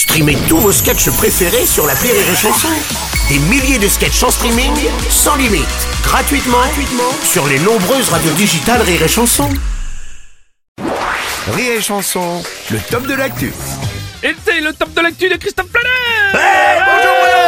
Streamez tous vos sketchs préférés sur la Rire et Chanson. Des milliers de sketchs en streaming, sans limite, gratuitement, gratuitement sur les nombreuses radios digitales Rire et Chanson. Rire et Chanson, le top de l'actu. Et c'est le top de l'actu de Christophe Planet bonjour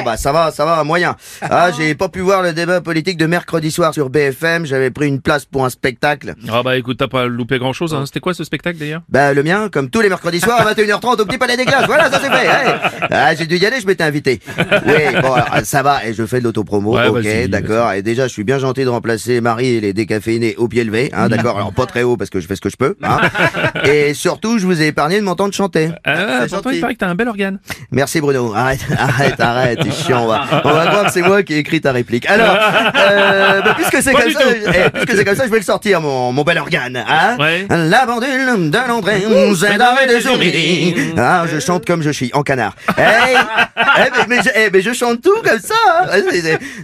bon bah ça va, ça va, moyen. Ah, j'ai pas pu voir le débat politique de mercredi soir sur BFM, j'avais pris une place pour un spectacle. Ah bah écoute, t'as pas loupé grand chose, hein. c'était quoi ce spectacle d'ailleurs? Bah le mien, comme tous les mercredis soirs à 21h30 au Petit Palais des Glaces, voilà, ça c'est fait. ouais. Ah, j'ai dû y aller, je m'étais invité. Oui, bon, alors, ça va, et je fais de l'autopromo, Ouais, ok, d'accord. Et déjà, je suis bien gentil de remplacer Marie et les décaféinés au pied levé, hein, d'accord. Alors pas très haut parce que je fais ce que je peux, hein. Et surtout, je vous ai épargné de m'entendre chanter. Ah, C'est pourtant gentil. il paraît que t'as un bel organe. Merci Bruno. Arrête, arrête, arrête. C'est chiant. On va, on va croire que c'est moi qui ai écrit ta réplique. Alors, euh, bah, puisque c'est comme ça, eh, puisque c'est comme ça, je vais le sortir mon, mon bel organe. Hein Ouais. La pendule de l'entrée, c'est d'arrêt de midi. Ah, je chante comme je suis en canard. Hey, eh, mais, mais je, eh, mais je chante tout comme ça. hein.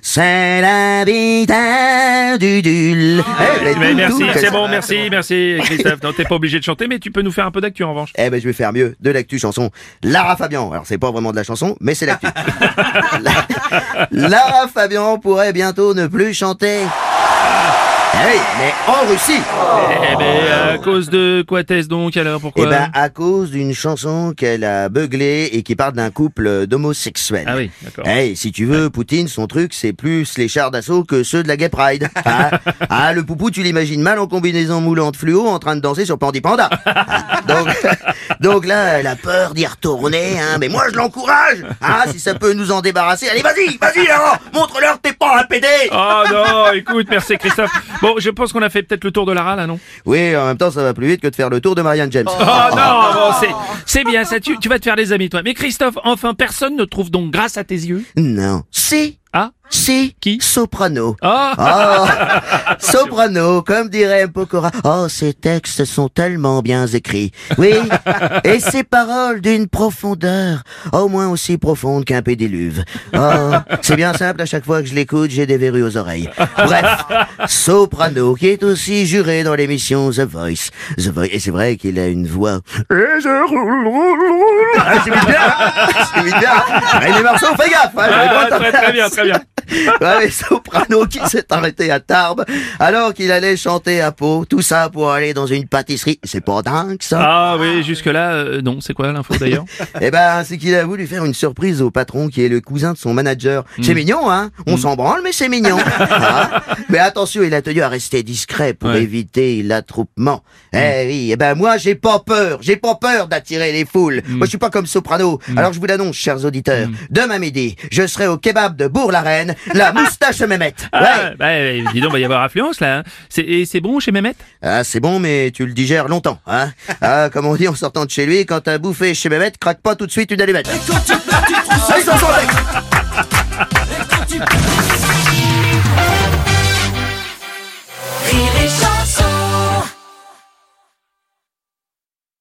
C'est- la vitesse du dul. Eh, mais merci, c'est bon, merci, merci Christophe. Non, t'es pas obligé de chanter, mais tu peux nous faire un peu d'actu en revanche. Eh ben je vais faire mieux, de l'actu chanson. Lara Fabian. Alors c'est pas vraiment de la chanson, mais c'est l'actu. La- Lara Fabian pourrait bientôt ne plus chanter. Eh oui, mais en Russie. Eh ben, à cause de quoi t'es-ce donc alors Pourquoi Eh ben à cause d'une chanson qu'elle a beuglée et qui parle d'un couple d'homosexuels. Ah oui, d'accord. Hey, si tu veux, Poutine, son truc, c'est plus les chars d'assaut que ceux de la Gay Pride. Ah, ah, le poupou, tu l'imagines mal en combinaison moulante fluo en train de danser sur Pandi Panda. Ah, donc, donc là, elle a peur d'y retourner, hein, mais moi je l'encourage. Ah, si ça peut nous en débarrasser, allez, vas-y, vas-y, alors, montre-leur que t'es pas un pédé. Oh non, écoute, merci Christophe. Bon, je pense qu'on a fait peut-être le tour de Lara là, non? Oui, en même temps, ça va plus vite que de faire le tour de Marianne James. Oh non, bon, c'est, c'est bien ça, tu, tu vas te faire des amis toi. Mais Christophe, enfin, personne ne trouve donc grâce à tes yeux? Non, si, Ah si, Qui Soprano. Ah Oh, soprano, comme dirait Pokora. Oh, ces textes sont tellement bien écrits. Oui, et ces paroles d'une profondeur, au moins aussi profonde qu'un pédiluve. Oh, c'est bien simple, à chaque fois que je l'écoute, j'ai des verrues aux oreilles. Bref, soprano, qui est aussi juré dans l'émission The Voice. The Voice, et c'est vrai qu'il a une voix. Et je roule, roule, roule. Ah, c'est bien, c'est bien. Et les morceaux, fais gaffe. hein, Ah, très bien, très bien. Ouais, Soprano qui s'est arrêté à Tarbes alors qu'il allait chanter à Pau. Tout ça pour aller dans une pâtisserie. C'est pas dingue, ça? Ah oui, jusque-là, euh, non, c'est quoi l'info d'ailleurs? Eh ben, c'est qu'il a voulu faire une surprise au patron qui est le cousin de son manager. C'est mignon, hein? On s'en branle, mais c'est mignon. Ah. Mais attention, il a tenu à rester discret pour Ouais. éviter l'attroupement. Eh oui, eh ben, moi, j'ai pas peur. J'ai pas peur d'attirer les foules. Moi, je suis pas comme Soprano. Alors, je vous l'annonce, chers auditeurs. Demain midi, je serai au kebab de Bourg-la-Reine, la moustache Mémette. Ouais. Ah, bah, dis donc, va y avoir affluence là. hein. C'est, et c'est bon chez Mehmet? Ah, c'est bon, mais tu le digères longtemps, hein Ah, comme on dit en sortant de chez lui, quand t'as bouffé chez Mehmet, craque pas tout de suite une allumette. Allez, ça, ça, ça.